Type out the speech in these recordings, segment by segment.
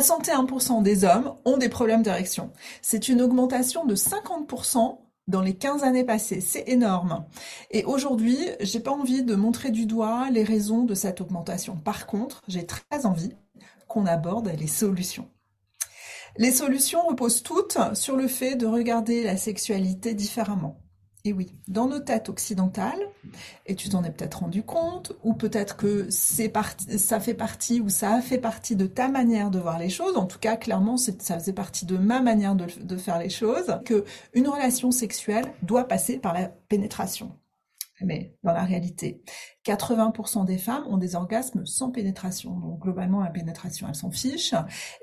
61% des hommes ont des problèmes d'érection. C'est une augmentation de 50% dans les 15 années passées. C'est énorme. Et aujourd'hui, j'ai pas envie de montrer du doigt les raisons de cette augmentation. Par contre, j'ai très envie qu'on aborde les solutions. Les solutions reposent toutes sur le fait de regarder la sexualité différemment. Et oui, dans nos têtes occidentales, et tu t'en es peut-être rendu compte, ou peut-être que ça fait partie, ou ça a fait partie de ta manière de voir les choses, en tout cas, clairement, ça faisait partie de ma manière de, de faire les choses, que une relation sexuelle doit passer par la pénétration. Mais dans la réalité, 80% des femmes ont des orgasmes sans pénétration. Donc globalement, la pénétration, elles s'en fichent.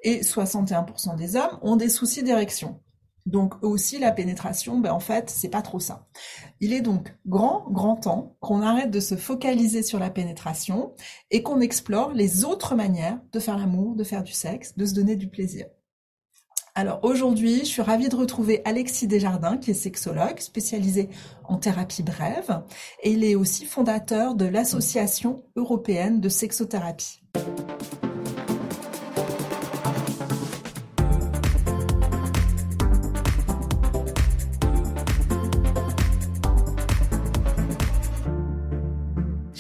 Et 61% des hommes ont des soucis d'érection. Donc aussi la pénétration, ben en fait, c'est pas trop ça. Il est donc grand, grand temps qu'on arrête de se focaliser sur la pénétration et qu'on explore les autres manières de faire l'amour, de faire du sexe, de se donner du plaisir. Alors aujourd'hui, je suis ravie de retrouver Alexis Desjardins, qui est sexologue spécialisé en thérapie brève, et il est aussi fondateur de l'Association européenne de sexothérapie.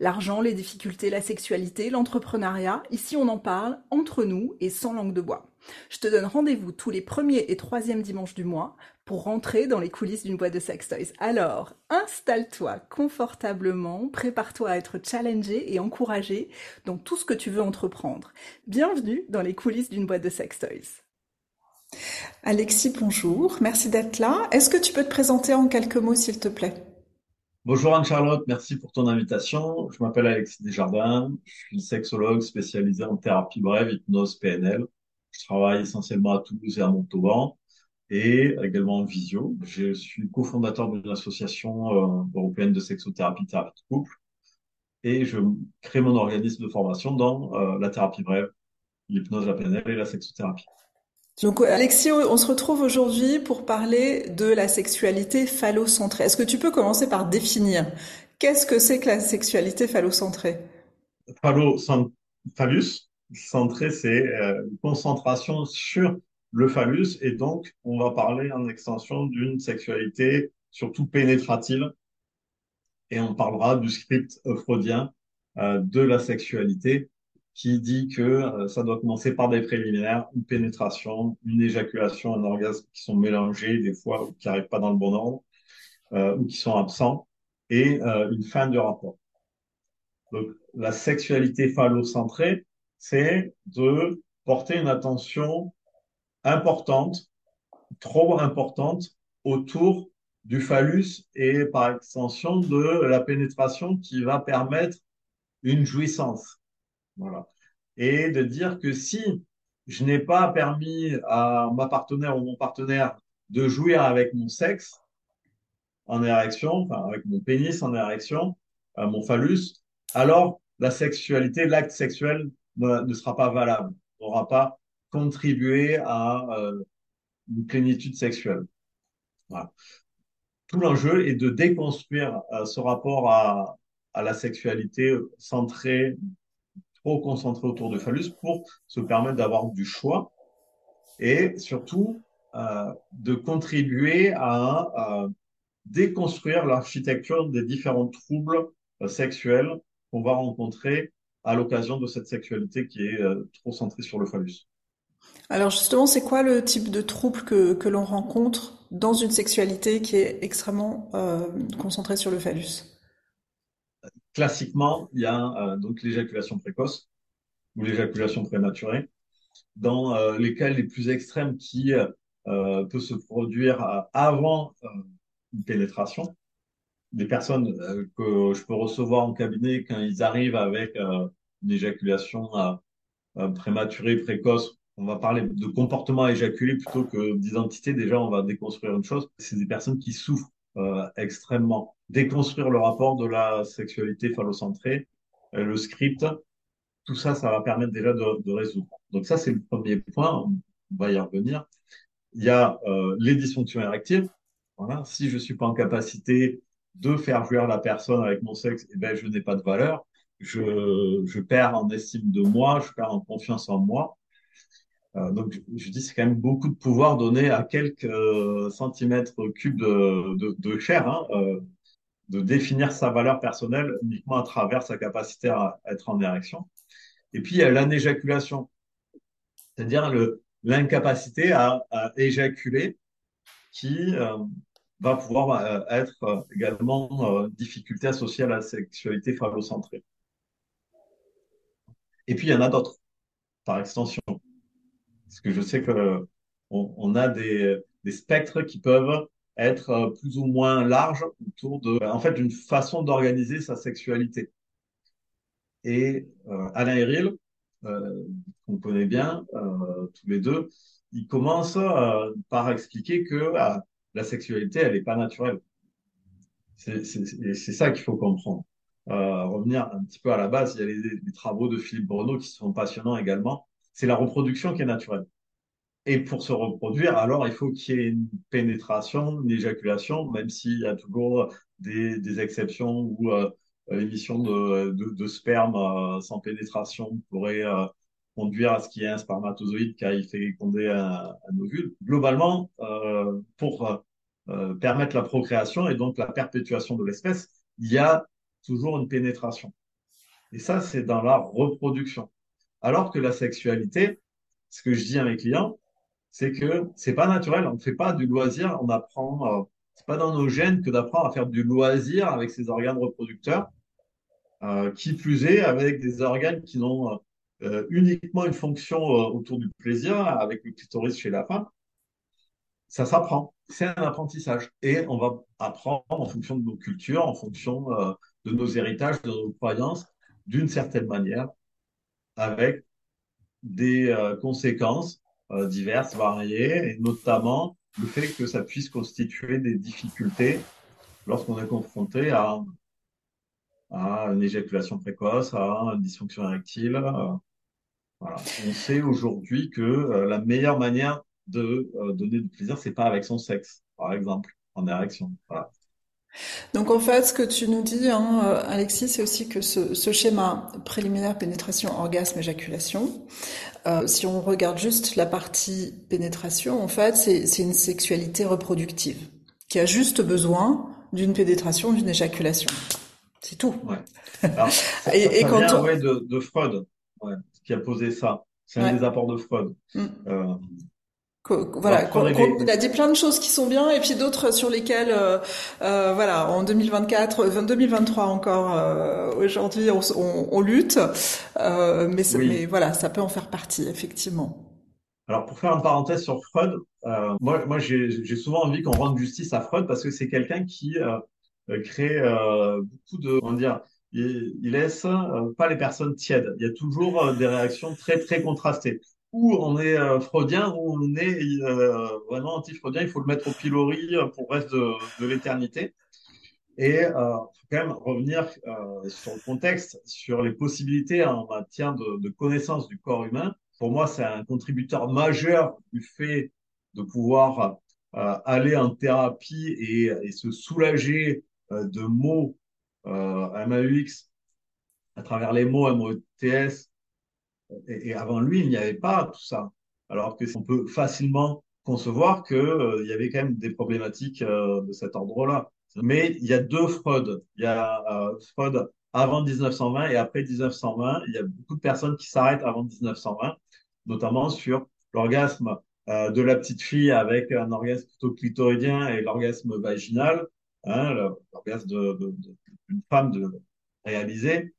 L'argent, les difficultés, la sexualité, l'entrepreneuriat, ici on en parle entre nous et sans langue de bois. Je te donne rendez-vous tous les premiers et troisièmes dimanches du mois pour rentrer dans les coulisses d'une boîte de sex toys. Alors, installe-toi confortablement, prépare-toi à être challengé et encouragé dans tout ce que tu veux entreprendre. Bienvenue dans les coulisses d'une boîte de sex toys. Alexis, bonjour, merci d'être là. Est-ce que tu peux te présenter en quelques mots, s'il te plaît? Bonjour Anne-Charlotte, merci pour ton invitation. Je m'appelle Alexis Desjardins, je suis sexologue spécialisé en thérapie brève, hypnose, PNL. Je travaille essentiellement à Toulouse et à Montauban et également en visio. Je suis cofondateur d'une association euh, européenne de sexothérapie, thérapie de couple et je crée mon organisme de formation dans euh, la thérapie brève, l'hypnose, la PNL et la sexothérapie. Donc Alexis, on se retrouve aujourd'hui pour parler de la sexualité phallocentrée. Est-ce que tu peux commencer par définir qu'est-ce que c'est que la sexualité phallocentrée? Phallus centré, c'est euh, une concentration sur le phallus et donc on va parler en extension d'une sexualité surtout pénétrative et on parlera du script freudien euh, de la sexualité qui dit que euh, ça doit commencer par des préliminaires, une pénétration, une éjaculation, un orgasme qui sont mélangés des fois ou qui n'arrivent pas dans le bon ordre euh, ou qui sont absents et euh, une fin de rapport. Donc la sexualité phallocentrée, c'est de porter une attention importante, trop importante autour du phallus et par extension de la pénétration qui va permettre une jouissance. Et de dire que si je n'ai pas permis à ma partenaire ou mon partenaire de jouir avec mon sexe en érection, enfin avec mon pénis en érection, euh, mon phallus, alors la sexualité, l'acte sexuel ne, sera pas valable, n'aura pas contribué à euh, une plénitude sexuelle. Tout l'enjeu est de déconstruire euh, ce rapport à, à la sexualité centrée trop concentré autour de phallus pour se permettre d'avoir du choix et surtout euh, de contribuer à, déconstruire l'architecture des différents troubles euh, sexuels qu'on va rencontrer à l'occasion de cette sexualité qui est euh, trop centrée sur le phallus. Alors justement, c'est quoi le type de trouble que, que l'on rencontre dans une sexualité qui est extrêmement concentrée sur le phallus? Classiquement, il y a euh, donc l'éjaculation précoce ou l'éjaculation prématurée. Dans euh, les cas les plus extrêmes qui euh, peut se produire avant une pénétration, des personnes que je peux recevoir en cabinet quand ils arrivent avec une éjaculation prématurée, précoce, on va parler de comportement éjaculé plutôt que d'identité. Déjà, on va déconstruire une chose. C'est des personnes qui souffrent extrêmement. Déconstruire le rapport de la sexualité phallocentrée, euh, le script, tout ça, ça va permettre déjà de, de résoudre. Donc ça, c'est le premier point. On va y revenir. Il y a euh, les dysfonctions érectiles. Voilà. Si je suis pas en capacité de faire jouir la personne avec mon sexe, eh ben, je n'ai pas de valeur. Je, je perds en estime de moi, je perds en confiance en moi. Euh, donc, je, dis, c'est quand même beaucoup de pouvoir donné à quelques euh, centimètres cubes de, de, chair, hein, euh, de définir sa valeur personnelle uniquement à travers sa capacité à être en érection. Et puis, il y a l'anéjaculation, c'est-à-dire l'incapacité à, éjaculer qui euh, va pouvoir euh, être euh, également difficulté associée à la sexualité phallocentrée. Et puis, il y en a d'autres, par extension. Parce que je sais que on, on a des, spectres qui peuvent être plus ou moins larges autour de, en fait, d'une façon d'organiser sa sexualité. Et euh, Alain Héril, euh, qu'on connaît bien euh, tous les deux, il commence euh, par expliquer que ah, la sexualité, elle n'est pas naturelle. C'est ça qu'il faut comprendre. Euh, revenir un petit peu à la base, il y a les, les travaux de Philippe Bruno qui sont passionnants également c'est la reproduction qui est naturelle. Et pour se reproduire, alors il faut qu'il y ait une pénétration, une éjaculation, même s'il y a toujours des, des exceptions où euh, l'émission de, sperme euh, sans pénétration pourrait euh, conduire à ce qu'il y ait un spermatozoïde il fait féconder un, un ovule. Globalement, euh, pour euh, permettre la procréation et donc la perpétuation de l'espèce, il y a toujours une pénétration. Et ça, c'est dans la reproduction. Alors que la sexualité, ce que je dis à mes clients, c'est que c'est pas naturel. On ne fait pas du loisir. On apprend. Euh, c'est pas dans nos gènes que d'apprendre à faire du loisir avec ses organes reproducteurs. Euh, qui plus est, avec des organes qui n'ont euh, uniquement une fonction euh, autour du plaisir, avec le clitoris chez la femme. Ça s'apprend. C'est un apprentissage. Et on va apprendre en fonction de nos cultures, en fonction euh, de nos héritages, de nos croyances, d'une certaine manière, avec des euh, conséquences euh, diverses, variées, et notamment le fait que ça puisse constituer des difficultés lorsqu'on est confronté à, une éjaculation précoce, à une dysfonction érectile. Euh. On sait aujourd'hui que la meilleure manière de donner du plaisir, c'est pas avec son sexe, par exemple, en érection. Voilà. Donc en fait, ce que tu nous dis, hein, euh, Alexis, c'est aussi que ce, ce, schéma préliminaire pénétration, orgasme, éjaculation, euh, si on regarde juste la partie pénétration, en fait, c'est une sexualité reproductive qui a juste besoin d'une pénétration, d'une éjaculation. C'est tout. Ouais. Alors, ça, et, ça et quand vient, on... ouais, de, de Freud, ouais, qui a posé ça. C'est un des apports de Freud. Mm. Euh, voilà, on, a dit plein de choses qui sont bien et puis d'autres sur lesquelles, euh, euh, voilà, en 2024, 2023 encore, euh, aujourd'hui, on, lutte, mais, oui. mais voilà, ça peut en faire partie, effectivement. Alors, pour faire une parenthèse sur Freud, moi, moi j'ai souvent envie qu'on rende justice à Freud parce que c'est quelqu'un qui crée beaucoup de, comment dire, il, il laisse pas les personnes tièdes. Il y a toujours des réactions très, très contrastées où on est euh, freudien, où on est euh, vraiment anti-freudien, il faut le mettre au pilori euh, pour le reste de, l'éternité. Et euh, faut quand même revenir sur le contexte, sur les possibilités en matière de, connaissance du corps humain. Pour moi, c'est un contributeur majeur du fait de pouvoir aller en thérapie et, et se soulager de mots MAUX à travers les mots MOTS et, avant lui, il n'y avait pas tout ça. Alors que on peut facilement concevoir qu'il euh, y avait quand même des problématiques euh, de cet ordre-là. Mais il y a deux Freud. Il y a euh, Freud avant 1920 et après 1920. Il y a beaucoup de personnes qui s'arrêtent avant 1920, notamment sur l'orgasme euh, de la petite fille avec un orgasme plutôt clitoridien et l'orgasme vaginal, hein, l'orgasme d'une femme de réaliser.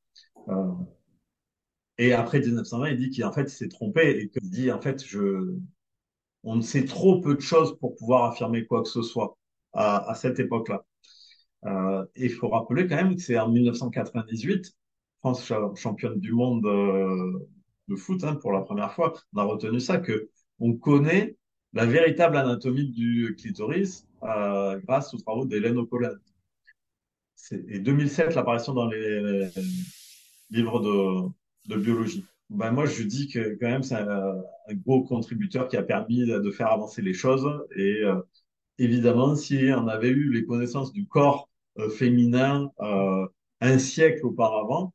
Et après 1920, il dit qu'en fait, il s'est trompé et qu'il dit, en fait, je, on sait trop peu de choses pour pouvoir affirmer quoi que ce soit à, cette époque-là. Euh, et il faut rappeler quand même que c'est en 1998, France championne du monde euh, de foot hein, pour la première fois. On a retenu ça, que on connaît la véritable anatomie du clitoris euh, grâce aux travaux d'Hélène O'Connell. Et 2007, l'apparition dans les, livres de, de biologie. Ben moi, je dis que quand même, c'est un, gros contributeur qui a permis de faire avancer les choses. Et euh, évidemment, si on avait eu les connaissances du corps euh, féminin euh, un siècle auparavant,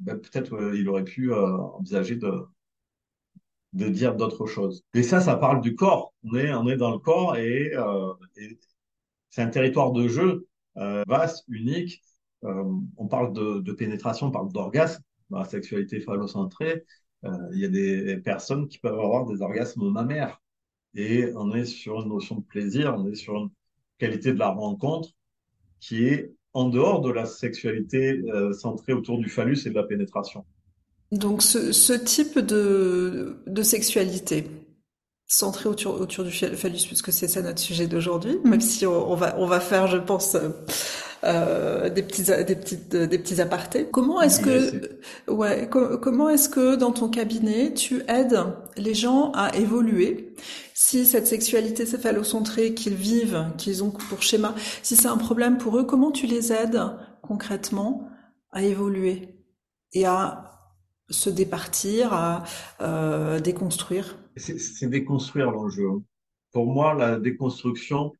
ben, peut-être euh, il aurait pu envisager de, de dire d'autres choses. Et ça, ça parle du corps. On est, on est dans le corps et, et c'est un territoire de jeu vaste, unique. on parle de, de, pénétration, on parle d'orgasme dans la sexualité phallocentrée. Il y a des personnes qui peuvent avoir des orgasmes mammaires. Et on est sur une notion de plaisir, on est sur une qualité de la rencontre qui est en dehors de la sexualité euh, centrée autour du phallus et de la pénétration. Donc ce, ce type de, de sexualité centrée autour, autour du phallus, puisque c'est ça notre sujet d'aujourd'hui, même si on, on, va, on va faire, je pense, euh, des petits des petites des petits apartés. Comment est-ce que ouais comment est-ce que dans ton cabinet tu aides les gens à évoluer? Si cette sexualité céphalocentrée qu'ils vivent, qu'ils ont pour schéma, si c'est un problème pour eux, comment tu les aides concrètement à évoluer et à se départir, à euh, déconstruire? C'est déconstruire l'enjeu. Pour moi, la déconstruction,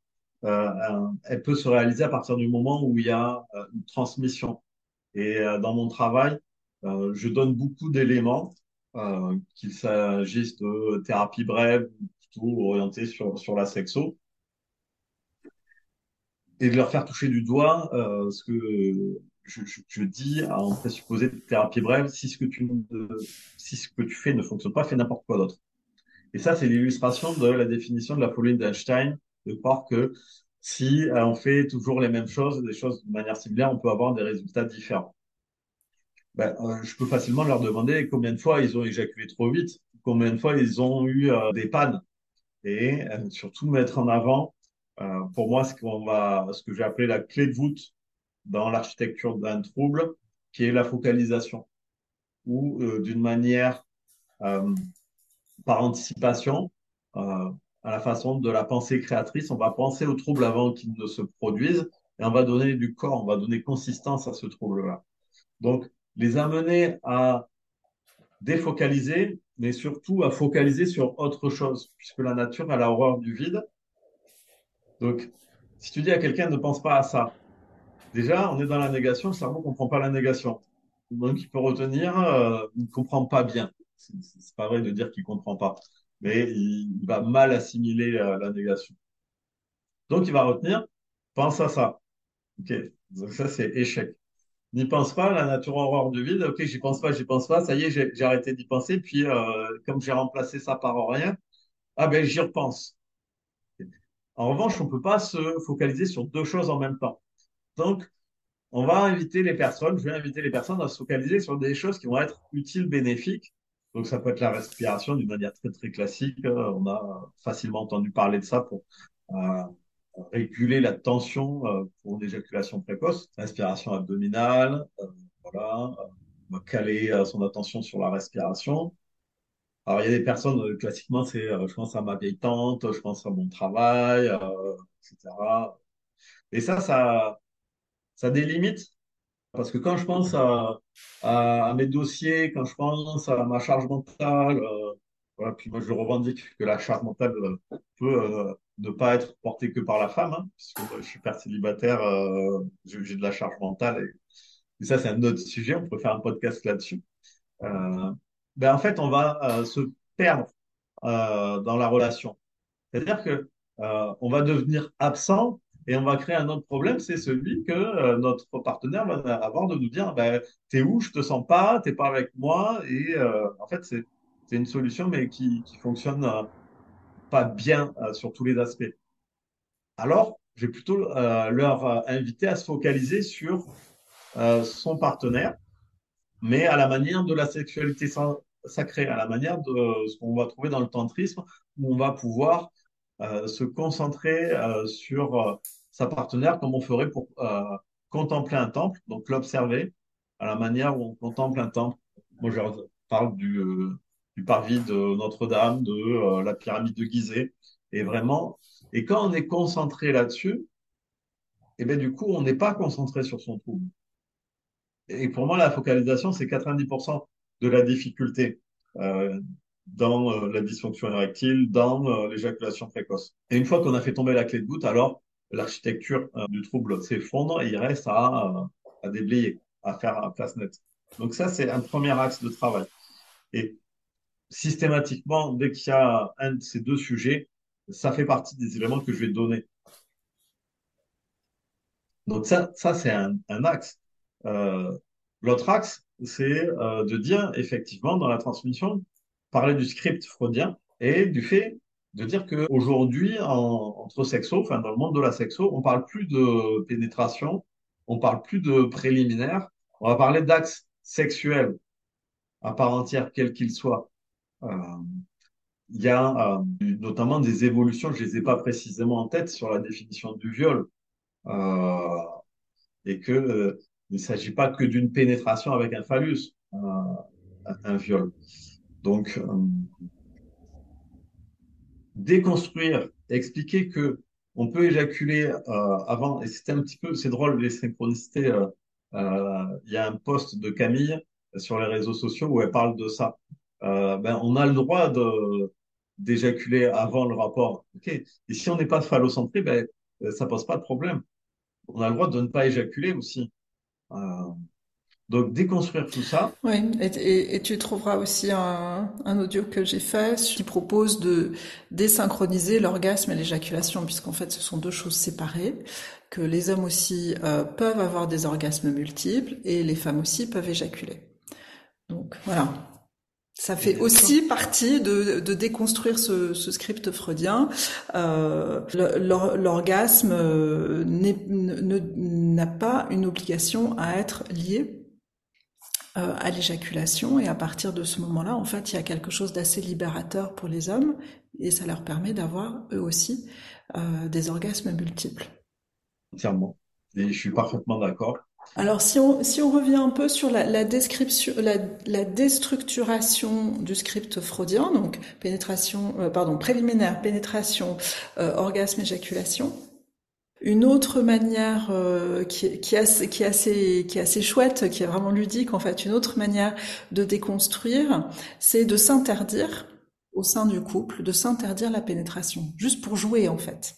euh, elle peut se réaliser à partir du moment où il y a euh, une transmission. Et euh, dans mon travail, je donne beaucoup d'éléments, qu'il s'agisse de thérapie brève, plutôt orientée sur, sur la sexo, et de leur faire toucher du doigt ce que je, je, je, dis en présupposé de thérapie brève, si ce que tu, si ce que tu fais ne fonctionne pas, fais n'importe quoi d'autre. Et ça, c'est l'illustration de la définition de la folie d'Einstein de croire que si euh, on fait toujours les mêmes choses, des choses de manière similaire, on peut avoir des résultats différents. Ben, euh, je peux facilement leur demander combien de fois ils ont éjaculé trop vite, combien de fois ils ont eu euh, des pannes, et surtout mettre en avant, pour moi, ce qu'on va, ce que j'ai appelé la clé de voûte dans l'architecture d'un trouble, qui est la focalisation, ou d'une manière par anticipation, à la façon de la pensée créatrice. On va penser au trouble avant qu'il ne se produise et on va donner du corps, on va donner consistance à ce trouble-là. Donc, les amener à défocaliser, mais surtout à focaliser sur autre chose, puisque la nature a la horreur du vide. Donc, si tu dis à quelqu'un ne pense pas à ça, déjà, on est dans la négation, le cerveau ne comprend pas la négation. Donc, il peut retenir, euh, il ne comprend pas bien. C'est pas vrai de dire qu'il comprend pas mais il, va mal assimiler la, négation. Donc, il va retenir, pense à ça. OK. Donc, ça, c'est échec. N'y pense pas, la nature horreur du vide. OK, j'y pense pas, j'y pense pas. Ça y est, j'ai arrêté d'y penser. Puis, euh, comme j'ai remplacé ça par rien, ah ben, j'y repense. En revanche, on peut pas se focaliser sur deux choses en même temps. Donc, on va inviter les personnes, je vais inviter les personnes à se focaliser sur des choses qui vont être utiles, bénéfiques, donc, ça peut être la respiration d'une manière très, très classique. On a facilement entendu parler de ça pour euh, réguler la tension euh, pour une éjaculation précoce. Respiration abdominale, euh, voilà. Caler son attention sur la respiration. Alors, il y a des personnes, classiquement, c'est je pense à ma vieille tante, je pense à mon travail, etc. Et ça, ça, ça délimite parce que quand je pense à, mes dossiers, quand je pense à ma charge mentale, euh, voilà, puis moi je revendique que la charge mentale euh, peut euh, ne pas être portée que par la femme, hein, puisque je suis père célibataire, euh, j'ai de la charge mentale, et, et ça c'est un autre sujet, on peut faire un podcast là-dessus. Euh, ben en fait, on va se perdre dans la relation. C'est-à-dire que on va devenir absent et on va créer un autre problème, c'est celui que euh, notre partenaire va avoir de nous dire, ben, t'es où, je te sens pas, t'es pas avec moi. Et euh, en fait, c'est une solution, mais qui, qui fonctionne euh, pas bien sur tous les aspects. Alors, je vais plutôt leur inviter à se focaliser sur son partenaire, mais à la manière de la sexualité sacrée, à la manière de ce qu'on va trouver dans le tantrisme, où on va pouvoir se concentrer sur sa partenaire comme on ferait pour euh, contempler un temple, donc l'observer à la manière où on contemple un temple. Moi, parle du, du parvis de Notre-Dame, de la pyramide de Gizeh. Et vraiment, et quand on est concentré là-dessus, et eh bien du coup, on n'est pas concentré sur son trouble. Et pour moi, la focalisation, c'est 90% de la difficulté euh, dans euh, la dysfonction érectile, dans euh, l'éjaculation précoce. Et une fois qu'on a fait tomber la clé de voûte, alors l'architecture du trouble s'effondre et il reste à, à déblayer, à faire à place nette. Donc ça, c'est un premier axe de travail. Et systématiquement, dès qu'il y a un de ces deux sujets, ça fait partie des éléments que je vais donner. Donc ça, ça c'est un, axe. Euh, L'autre axe, c'est euh, de dire effectivement dans la transmission, parler du script freudien et du fait de dire qu'aujourd'hui, entre sexo, enfin dans le monde de la sexo, on parle plus de pénétration, on parle plus de préliminaire, on va parler d'axe sexuel à part entière, quel qu'il soit. Euh, il y a euh, notamment des évolutions, je les ai pas précisément en tête sur la définition du viol, euh, et que euh, il ne s'agit pas que d'une pénétration avec un phallus, un viol. Donc, déconstruire, expliquer que on peut éjaculer avant, et c'était un petit peu, c'est drôle les synchronicités. Il y a un post de Camille sur les réseaux sociaux où elle parle de ça. ben, on a le droit de d'éjaculer avant le rapport. Ok? Et si on n'est pas phallocentré, ben, ça pose pas de problème. On a le droit de ne pas éjaculer aussi. Donc déconstruire tout ça. Oui, et, et, tu trouveras aussi un, un audio que j'ai fait qui propose de désynchroniser l'orgasme et l'éjaculation, puisqu'en fait ce sont deux choses séparées, que les hommes aussi euh, peuvent avoir des orgasmes multiples et les femmes aussi peuvent éjaculer. Donc voilà, ça fait aussi partie de, de déconstruire ce, ce, script freudien. Euh, L'orgasme euh, n'a pas une obligation à être lié euh, à l'éjaculation et à partir de ce moment-là, en fait, il y a quelque chose d'assez libérateur pour les hommes et ça leur permet d'avoir eux aussi euh, des orgasmes multiples. Entièrement. Et je suis parfaitement d'accord. Alors si on, si on revient un peu sur la, la description, la, la, déstructuration du script freudien, donc pénétration, euh, pardon, préliminaire, pénétration, euh, orgasme, éjaculation. Une autre manière euh, qui, est, assez, chouette, qui est vraiment ludique en fait, une autre manière de déconstruire, c'est de s'interdire au sein du couple, de s'interdire la pénétration, juste pour jouer en fait.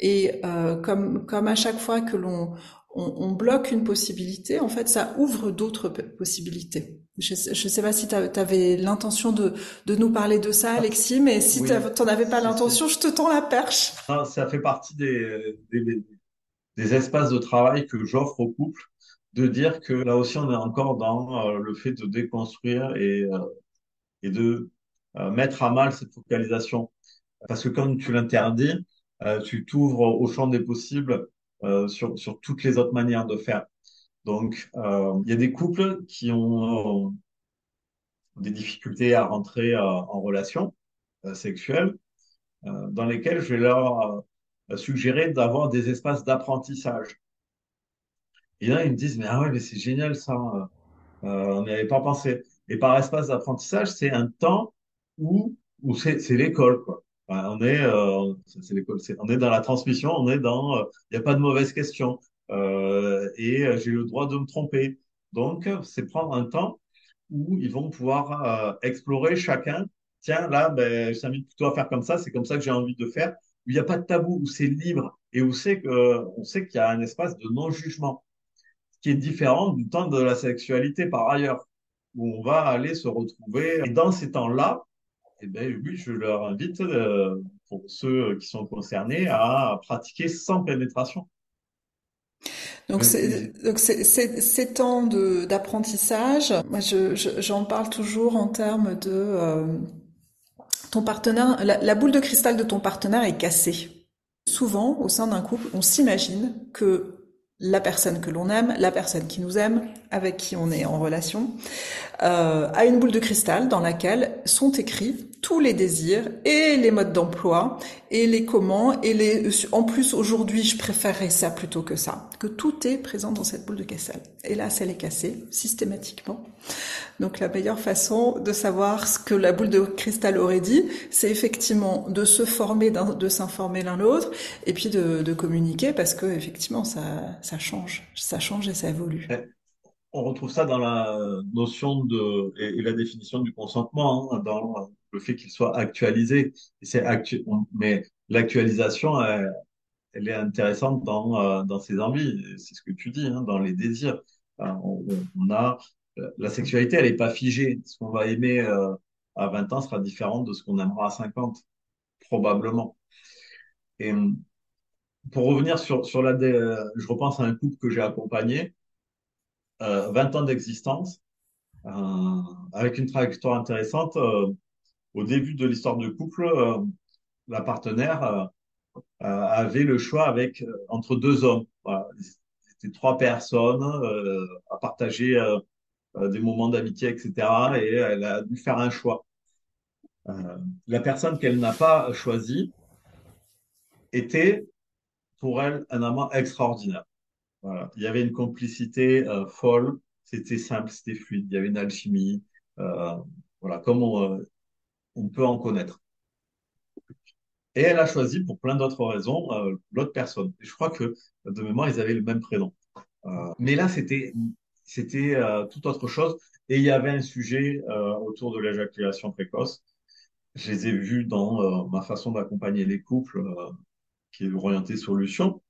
Et euh, comme, à chaque fois que l'on on, bloque une possibilité, en fait, ça ouvre d'autres possibilités. Je ne sais pas si tu avais l'intention de, nous parler de ça, Alexis, mais si tu n'en avais pas l'intention, je te tends la perche. ça fait partie des, des, espaces de travail que j'offre au couple, de dire que là aussi, on est encore dans euh, le fait de déconstruire et, euh, et de euh, mettre à mal cette focalisation. Parce que quand tu l'interdis, tu t'ouvres au champ des possibles sur, sur toutes les autres manières de faire. Donc, euh, il y a des couples qui ont euh, des difficultés à rentrer en relation sexuelle, dans lesquelles je vais leur suggérer d'avoir des espaces d'apprentissage. Et là, ils me disent, mais ah ouais, mais c'est génial ça, on n'y avait pas pensé. Et par espace d'apprentissage, c'est un temps où, où c'est l'école, quoi on est, euh, on est dans la transmission, on est dans, il euh, n'y a pas de mauvaise question euh, et j'ai le droit de me tromper. Donc, c'est prendre un temps où ils vont pouvoir explorer chacun. Tiens, là, ben, je t'invite plutôt à faire comme ça, c'est comme ça que j'ai envie de faire. Où il n'y a pas de tabou, où c'est libre et où c'est que, on sait qu'il y a un espace de non-jugement, ce qui est différent du temps de la sexualité par ailleurs, où on va aller se retrouver. Et dans ces temps-là, eh ben, oui, je leur invite, euh, pour ceux qui sont concernés, à pratiquer sans pénétration. Donc, c'est, donc c'est, ces temps de, d'apprentissage, moi je, j'en parle toujours en termes de euh, ton partenaire, la, la, boule de cristal de ton partenaire est cassée. Souvent, au sein d'un couple, on s'imagine que la personne que l'on aime, la personne qui nous aime, avec qui on est en relation, euh, a une boule de cristal dans laquelle sont écrits tous les désirs et les modes d'emploi et les comment et les en plus aujourd'hui je préférerais ça plutôt que ça que tout est présent dans cette boule de cristal et là elle est cassée systématiquement. Donc la meilleure façon de savoir ce que la boule de cristal aurait dit c'est effectivement de se former de s'informer l'un l'autre et puis de, de, communiquer parce que effectivement ça ça change. Ça change et ça évolue. On retrouve ça dans la notion de et, la définition du consentement, hein, dans le fait qu'il soit actualisé. C'est actu mais l'actualisation, elle, est intéressante dans euh, dans ses envies. C'est ce que tu dis, hein, dans les désirs. on, a la sexualité, elle n'est pas figée. Ce qu'on va aimer euh, à 20 ans sera différent de ce qu'on aimera à 50, probablement. Et pour revenir sur sur la, je repense à un couple que j'ai accompagné 20 euh, ans d'existence, euh, avec une trajectoire intéressante. Euh, au début de l'histoire du couple, la partenaire avait le choix entre deux hommes. Voilà. C'était trois personnes à partager des moments d'amitié, etc. Et elle a dû faire un choix. la personne qu'elle n'a pas choisie était pour elle un amant extraordinaire. Il y avait une complicité euh, folle, c'était simple, c'était fluide, il y avait une alchimie, euh, voilà, comme on, euh, on, peut en connaître. Et elle a choisi, pour plein d'autres raisons, l'autre personne. Je crois que, de mémoire, ils avaient le même prénom. mais là, c'était c'était tout autre chose. Et il y avait un sujet autour de l'éjaculation précoce. Je les ai vus dans ma façon d'accompagner les couples, qui est orientée solution.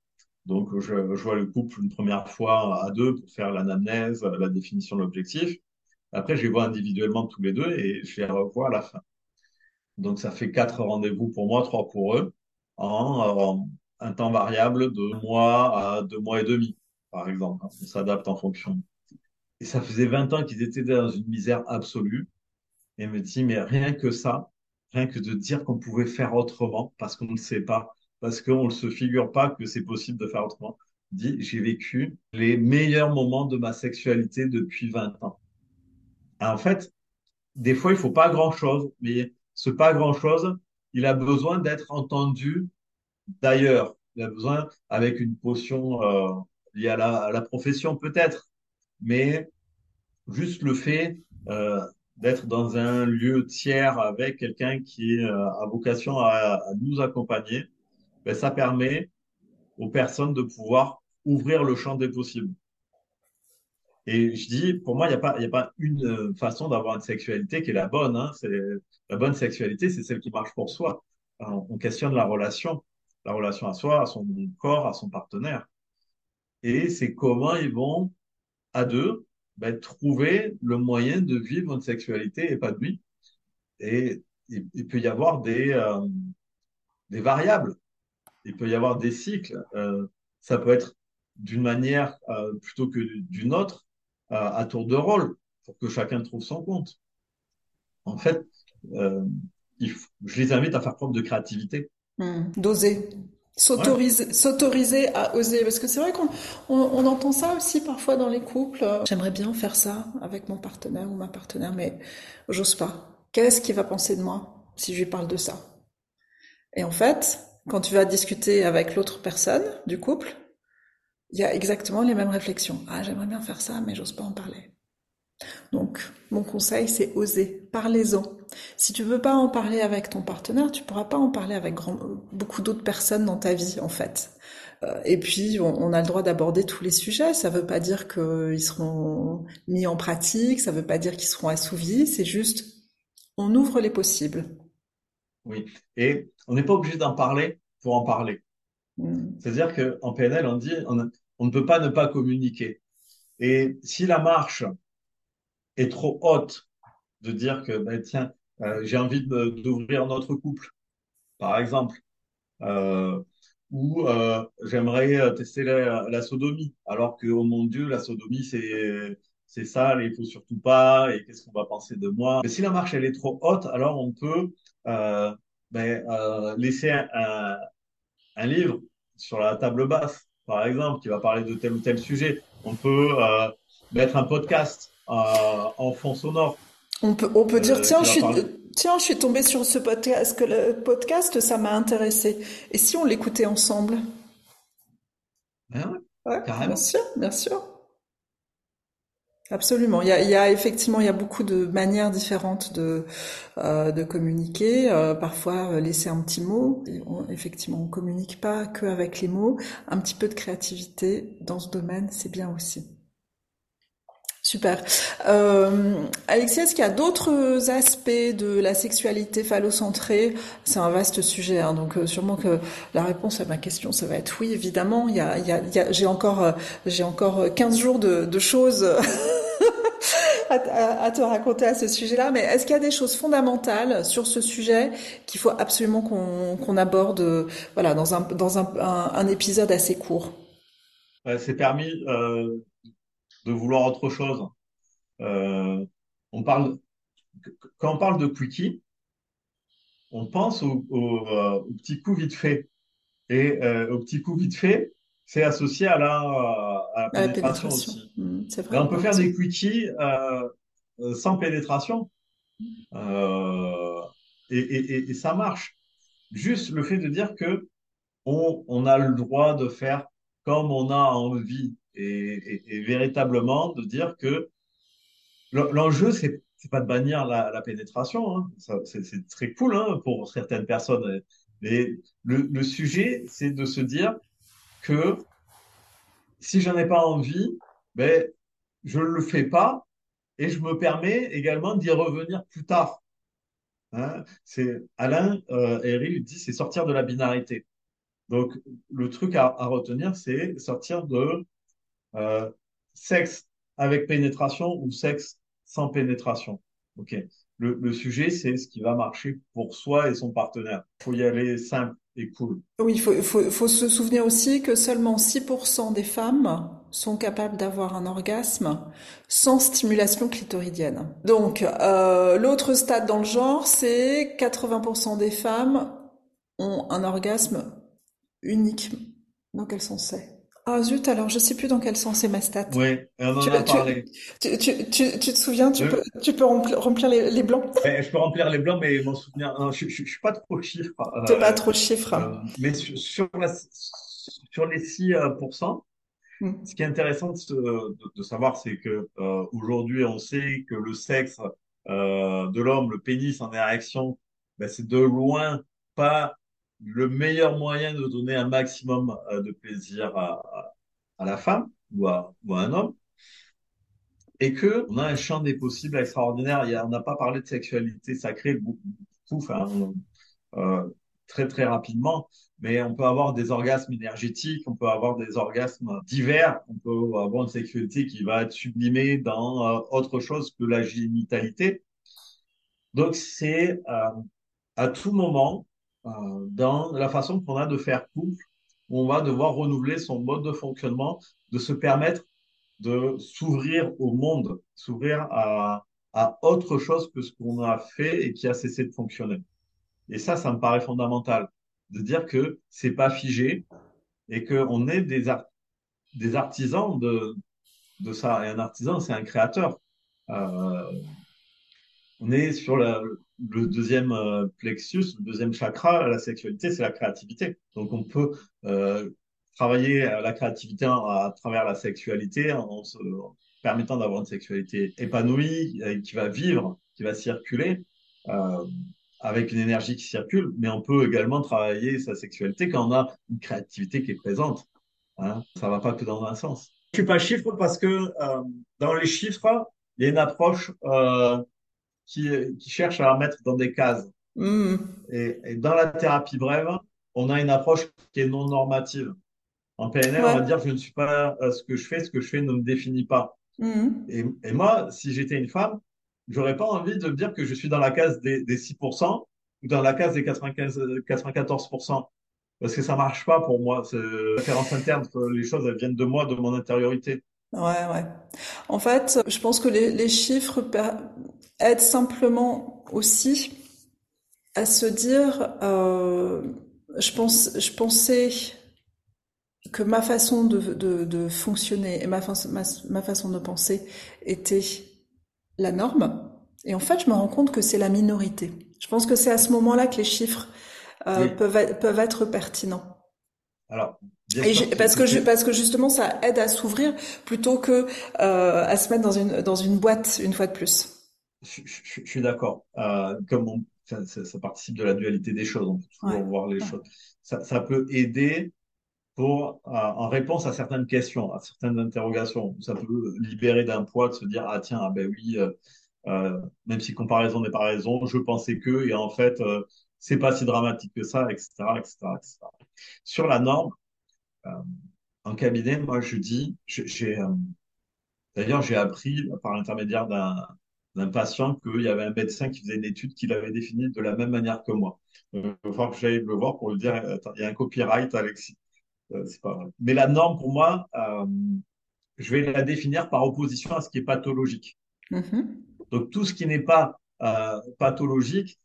Donc, je, vois le couple une première fois à deux pour faire l'anamnèse, la définition de l'objectif. Après, je les vois individuellement tous les deux et je les revois à la fin. Donc, ça fait quatre rendez-vous pour moi, trois pour eux, en, un temps variable de mois à deux mois et demi, par exemple. On s'adapte en fonction. Et ça faisait 20 ans qu'ils étaient dans une misère absolue. Et me dit, mais rien que ça, rien que de dire qu'on pouvait faire autrement, parce qu'on ne sait pas, parce qu'on ne se figure pas que c'est possible de faire autrement. Dit, j'ai vécu les meilleurs moments de ma sexualité depuis 20 ans. en fait, des fois, il faut pas grand-chose, mais ce pas grand-chose, il a besoin d'être entendu d'ailleurs. Il a besoin, avec une potion euh, liée à la, profession peut-être, mais juste le fait euh, d'être dans un lieu tiers avec quelqu'un qui euh, a vocation à, à nous accompagner, ben, ça permet aux personnes de pouvoir ouvrir le champ des possibles. Et je dis, pour moi, il n'y a, pas, a pas une façon d'avoir une sexualité qui est la bonne. Hein. La bonne sexualité, c'est celle qui marche pour soi. on questionne la relation, la relation à soi, à son corps, à son partenaire. Et c'est comment ils vont, à deux, ben, trouver le moyen de vivre une sexualité épanouie. Et il, peut y avoir des, euh, des variables il peut y avoir des cycles. Euh, ça peut être d'une manière euh, plutôt que d'une autre, euh, à tour de rôle, pour que chacun trouve son compte. En fait, je les invite à faire preuve de créativité. Hmm. D'oser. S'autoriser, s'autoriser à oser. Parce que c'est vrai qu'on on, entend ça aussi parfois dans les couples. J'aimerais bien faire ça avec mon partenaire ou ma partenaire, mais j'ose pas. Qu'est-ce qu'il va penser de moi si je lui parle de ça? Et en fait, quand tu vas discuter avec l'autre personne du couple, il y a exactement les mêmes réflexions. Ah, j'aimerais bien faire ça, mais j'ose pas en parler. Donc, mon conseil, c'est oser. Parlez-en. Si tu veux pas en parler avec ton partenaire, tu pourras pas en parler avec beaucoup d'autres personnes dans ta vie, en fait. Euh, et puis, on, a le droit d'aborder tous les sujets. Ça veut pas dire qu'ils seront mis en pratique. Ça veut pas dire qu'ils seront assouvis. C'est juste, on ouvre les possibles. Oui. Et on n'est pas obligé d'en parler pour en parler. Mm. C'est-à-dire qu'en PNL, on dit on, ne peut pas ne pas communiquer. Et si la marche est trop haute, de dire que ben, tiens, euh, j'ai envie d'ouvrir notre couple, par exemple, euh, ou euh, j'aimerais tester la, sodomie, alors que oh mon Dieu, la sodomie c'est c'est sale, il faut surtout pas, et qu'est-ce qu'on va penser de moi? Mais si la marche elle est trop haute, alors on peut ben, laisser un, livre sur la table basse, par exemple, qui va parler de tel ou tel sujet. On peut euh, mettre un podcast euh, en fond sonore. On peut, on peut dire, tiens, je suis, Tiens, je suis tombée sur ce podcast, que le podcast, ça m'a intéressé. Et si on l'écoutait ensemble? Ben ouais. Bien sûr, bien sûr. Absolument. Il y a, il y a, effectivement, il y a beaucoup de manières différentes de euh, communiquer. Euh, parfois, euh, laisser un petit mot. on, effectivement, on communique pas que avec les mots. Un petit peu de créativité dans ce domaine, c'est bien aussi. Super. Euh, Alexis, est-ce qu'il y a d'autres aspects de la sexualité phallocentrée? C'est un vaste sujet, hein, donc euh, sûrement que la réponse à ma question, ça va être oui, évidemment. Il y a, il y a, il y a j'ai encore, euh, j'ai encore 15 jours de, de choses à, te raconter à ce sujet-là. Mais est-ce qu'il y a des choses fondamentales sur ce sujet qu'il faut absolument qu'on qu'on aborde, voilà, dans un dans un, un, un épisode assez court? C'est permis. Euh de vouloir autre chose. Euh, on parle, quand on parle de quickie, on pense au, au, euh, au petit coup vite fait. Et euh, au petit coup vite fait, c'est associé à la, à la pénétration, aussi. Mmh, vrai, on peut faire des quickies sans pénétration. Euh, et, et, et, ça marche. Juste le fait de dire que on, on a le droit de faire comme on a envie et, véritablement de dire que l'enjeu, c'est c'est pas de bannir la, pénétration, hein. c'est très cool hein, pour certaines personnes. Mais le, sujet, c'est de se dire que si j'en ai pas envie, ben je le fais pas et je me permets également d'y revenir plus tard. Hein c'est Alain euh, Herry dit c'est sortir de la binarité. Donc le truc à retenir, c'est sortir de euh, sexe avec pénétration ou sexe sans pénétration. Ok. Le, le sujet, c'est ce qui va marcher pour soi et son partenaire. Faut y aller simple et cool. Oui, il faut, faut, faut, se souvenir aussi que seulement 6% des femmes sont capables d'avoir un orgasme sans stimulation clitoridienne. Donc, euh, l'autre stade dans le genre, c'est 80% des femmes ont un orgasme unique. Dans quel sens c'est ah zut, alors je sais plus dans quel sens c'est ma stat. Oui, on en tu, a parlé. Tu, tu, tu, te souviens, tu, peux, tu peux remplir les, les blancs? Je peux remplir les blancs, mais m'en souvenir, non, je, je, suis pas trop chiffre. Tu euh, pas trop chiffre. Euh, mais sur, sur, la, sur les 6%, hmm. ce qui est intéressant de, de, de savoir, c'est que euh, aujourd'hui, on sait que le sexe euh, de l'homme, le pénis en érection, ben, c'est de loin pas le meilleur moyen de donner un maximum euh, de plaisir à, à la femme ou à, ou un homme, et que on a un champ des possibles extraordinaire. Il y a, on n'a pas parlé de sexualité sacrée beaucoup, euh, très très rapidement, mais on peut avoir des orgasmes énergétiques, on peut avoir des orgasmes divers, on peut avoir une sexualité qui va être sublimée dans euh, autre chose que la génitalité. Donc c'est à tout moment dans la façon qu'on a de faire couple, on va devoir renouveler son mode de fonctionnement, de se permettre de s'ouvrir au monde, s'ouvrir à, à autre chose que ce qu'on a fait et qui a cessé de fonctionner. Et ça, ça me paraît fondamental, de dire que c'est pas figé et qu'on est des, des artisans de, de ça. Et un artisan, c'est un créateur. Euh, on est sur la, le deuxième euh, plexus, le deuxième chakra, la sexualité, c'est la créativité. Donc on peut euh, travailler la créativité à, travers la sexualité en, se permettant d'avoir une sexualité épanouie, qui va vivre, qui va circuler, euh, avec une énergie qui circule, mais on peut également travailler sa sexualité quand on a une créativité qui est présente. Hein. Ça va pas que dans un sens. Je suis pas chiffre parce que euh, dans les chiffres, il y a une approche euh, qui, qui cherchent à mettre dans des cases. Mmh. Et, et, dans la thérapie brève, on a une approche qui est non normative. En PNL, ouais. on va dire je ne suis pas euh, ce que je fais, ce que je fais ne me définit pas. Mmh. Et, et, moi, si j'étais une femme, j'aurais pas envie de me dire que je suis dans la case des, des 6% ou dans la case des 95, 94%. Parce que ça marche pas pour moi. C'est référence interne, les choses elles viennent de moi, de mon intériorité. Ouais, ouais. En fait, je pense que les, les chiffres aide simplement aussi à se dire, euh, je pense, je pensais que ma façon de, de, de fonctionner et ma, ma, ma, façon de penser était la norme. Et en fait, je me rends compte que c'est la minorité. Je pense que c'est à ce moment-là que les chiffres euh, peuvent, peuvent être pertinents. Alors, parce que parce que justement ça aide à s'ouvrir plutôt que euh, à se mettre dans une dans une boîte une fois de plus. Je, suis d'accord. Euh, comme ça, participe de la dualité des choses, on peut toujours voir les choses. Ça, ça, peut aider pour euh, en réponse à certaines questions, à certaines interrogations. Ça peut libérer d'un poids de se dire ah tiens ah ben oui euh, même si comparaison n'est pas raison, je pensais que et en fait c'est pas si dramatique que ça, etc., etc., etc. Sur la norme, euh, en cabinet, moi, je dis, j'ai, euh, d'ailleurs, j'ai appris par l'intermédiaire d'un, d'un patient qu'il y avait un médecin qui faisait une étude qui l'avait définie de la même manière que moi. Il va falloir que j'aille le voir pour lui dire, il y a un copyright, Alexis. Euh, c'est pas vrai. Mais la norme, pour moi, je vais la définir par opposition à ce qui est pathologique. Mm-hmm. Donc, tout ce qui n'est pas pathologique,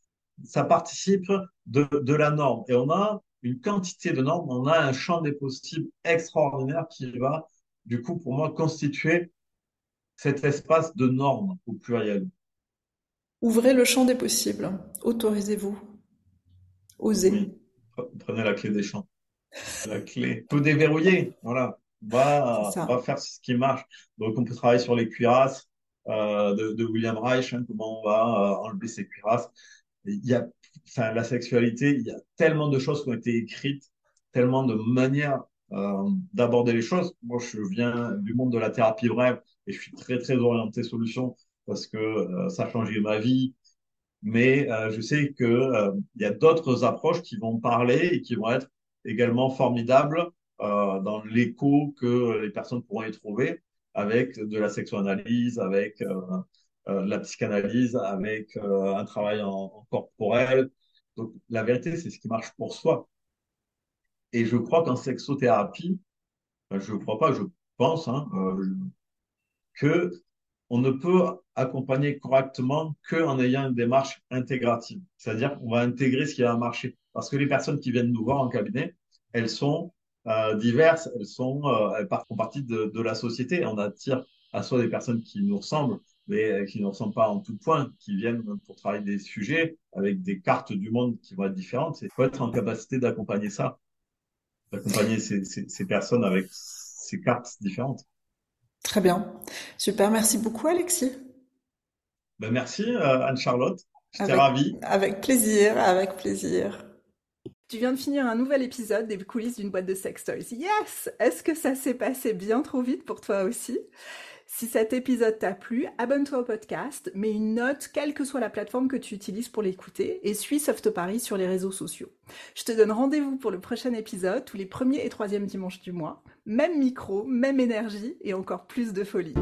ça participe de, de la norme. Et on a une quantité de normes, on a un champ des possibles extraordinaire qui va, du coup, pour moi, constituer cet espace de normes au pluriel. Ouvrez le champ des possibles. Autorisez-vous. Osez. Prenez la clé des champs. La clé. Tout déverrouiller. Voilà. On va, va faire ce qui marche. Donc, on peut travailler sur les cuirasses euh, de, de, William Reich. Hein, comment on va euh, enlever ces cuirasses. Il y a enfin, la sexualité, il y a tellement de choses qui ont été écrites, tellement de manières euh, d'aborder les choses. Moi, je viens du monde de la thérapie brève et je suis très, très orienté solution parce que euh, ça a changé ma vie. Mais euh, je sais que euh, il y a d'autres approches qui vont parler et qui vont être également formidables euh, dans l'écho que les personnes pourront y trouver avec de la sexoanalyse, avec la psychanalyse avec euh, un travail en, corporel. Donc la vérité, c'est ce qui marche pour soi. Et je crois qu'en sexothérapie, je crois pas, je pense hein, euh, que on ne peut accompagner correctement que en ayant une démarche intégrative. C'est-à-dire qu'on va intégrer ce qui va marcher. Parce que les personnes qui viennent nous voir en cabinet, elles sont euh, diverses, elles sont, euh, elles font partie de, la société. On attire à soi des personnes qui nous ressemblent, mais euh, qui ne ressemblent pas en tout point, qui viennent pour travailler des sujets avec des cartes du monde qui vont être différentes. Il faut être en capacité d'accompagner ça, d'accompagner ces, ces, ces, personnes avec ces cartes différentes. Très bien. Super. Merci beaucoup, Alexis. Ben merci, euh, Anne-Charlotte. J'étais ravie. Avec plaisir, avec plaisir. Tu viens de finir un nouvel épisode des coulisses d'une boîte de sex toys. Yes! Est-ce que ça s'est passé bien trop vite pour toi aussi? Si cet épisode t'a plu, abonne-toi au podcast, mets une note, quelle que soit la plateforme que tu utilises pour l'écouter, et suis Soft Paris sur les réseaux sociaux. Je te donne rendez-vous pour le prochain épisode, tous les premiers et troisièmes dimanches du mois. Même micro, même énergie, et encore plus de folie.